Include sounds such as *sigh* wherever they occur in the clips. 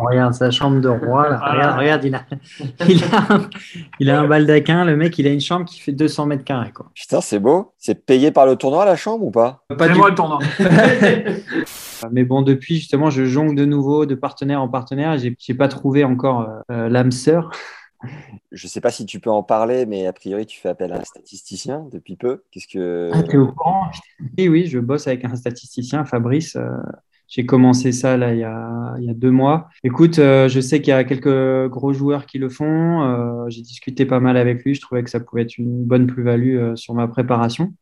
Regarde sa chambre de roi. Là. Regarde, regarde, il a, *laughs* il, a un, il a un baldaquin. Le mec, il a une chambre qui fait 200 mètres carrés. Quoi. Putain, c'est beau. C'est payé par le tournoi la chambre ou pas? Pas du- moi le tournant. *laughs* Mais bon, depuis, justement, je jongle de nouveau de partenaire en partenaire. J'ai pas trouvé encore euh, l'âme sœur. Je sais pas si tu peux en parler, mais a priori, tu fais appel à un statisticien depuis peu. Qu'est-ce que. Ah, t'es au courant? Oui, oui, je bosse avec un statisticien, Fabrice. euh, j'ai commencé ça là il y a, il y a deux mois. Écoute, euh, je sais qu'il y a quelques gros joueurs qui le font. euh, j'ai discuté pas mal avec lui. Je trouvais que ça pouvait être une bonne plus-value euh, sur ma préparation.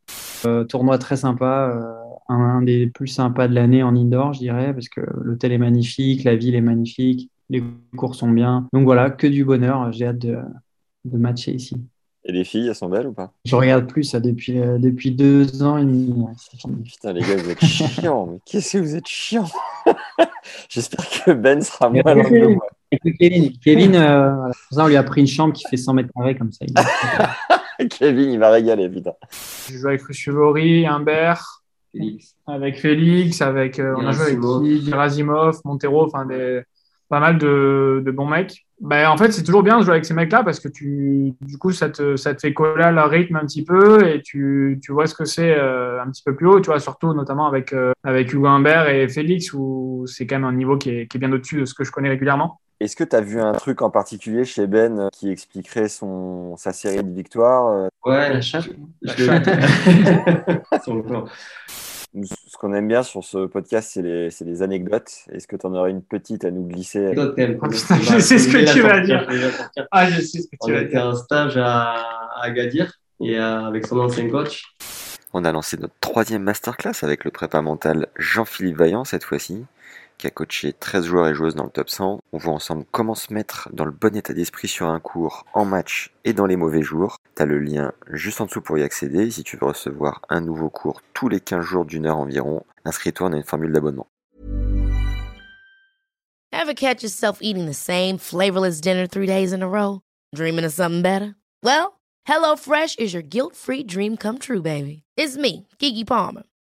Euh, tournoi très sympa, euh, un, un des plus sympas de l'année en indoor, je dirais, parce que l'hôtel est magnifique, la ville est magnifique, les cours sont bien. Donc voilà, que du bonheur. J'ai hâte de, de matcher ici. Et les filles, elles sont belles ou pas? Je regarde plus ça depuis, euh, depuis deux ans et demi. Putain, les gars, vous êtes chiants. Mais qu'est-ce que vous êtes chiants? *laughs* J'espère que Ben sera moins loin que moi. Kevin, Kevin euh, voilà. Pour ça, on lui a pris une chambre qui fait 100 mètres carrés comme ça. Il- *laughs* Kevin, il va régaler, putain. Je joue avec Chevori, Humbert, avec Félix, avec, euh, on a joué avec Gerasimov. Montero, enfin des, pas mal de, de bons mecs. Ben, en fait, c'est toujours bien de jouer avec ces mecs-là parce que tu, du coup, ça te, ça te fait coller à leur rythme un petit peu et tu, tu vois ce que c'est euh, un petit peu plus haut, tu vois, surtout notamment avec, euh, avec Hugo Humbert et Félix où c'est quand même un niveau qui est, qui est bien au-dessus de ce que je connais régulièrement. Est-ce que tu as vu un truc en particulier chez Ben euh, qui expliquerait son, sa série de victoires Ouais, La chatte. je *laughs* Ce qu'on aime bien sur ce podcast, c'est les, anecdotes. Est-ce que tu en aurais une petite à nous glisser? *laughs* Oh, putain, je sais ce que tu vas dire. Ah, je sais ce que On tu vas a été dire. en stage à, à Agadir et euh, avec son ancien coach. On a lancé notre troisième masterclass avec le prépa mental Jean-Philippe Vaillant cette fois-ci, qui a coaché 13 joueurs et joueuses dans le top 100. On voit ensemble comment se mettre dans le bon état d'esprit sur un cours, en match et dans les mauvais jours. T'as le lien juste en dessous pour y accéder. Si tu veux recevoir un nouveau cours tous les 15 jours d'une heure environ, inscris-toi, on a une formule d'abonnement. Ever catch yourself eating the same flavorless dinner three days in a row? Dreaming of something better? Well, HelloFresh is your guilt-free dream come true, baby. It's me, Kiki Palmer.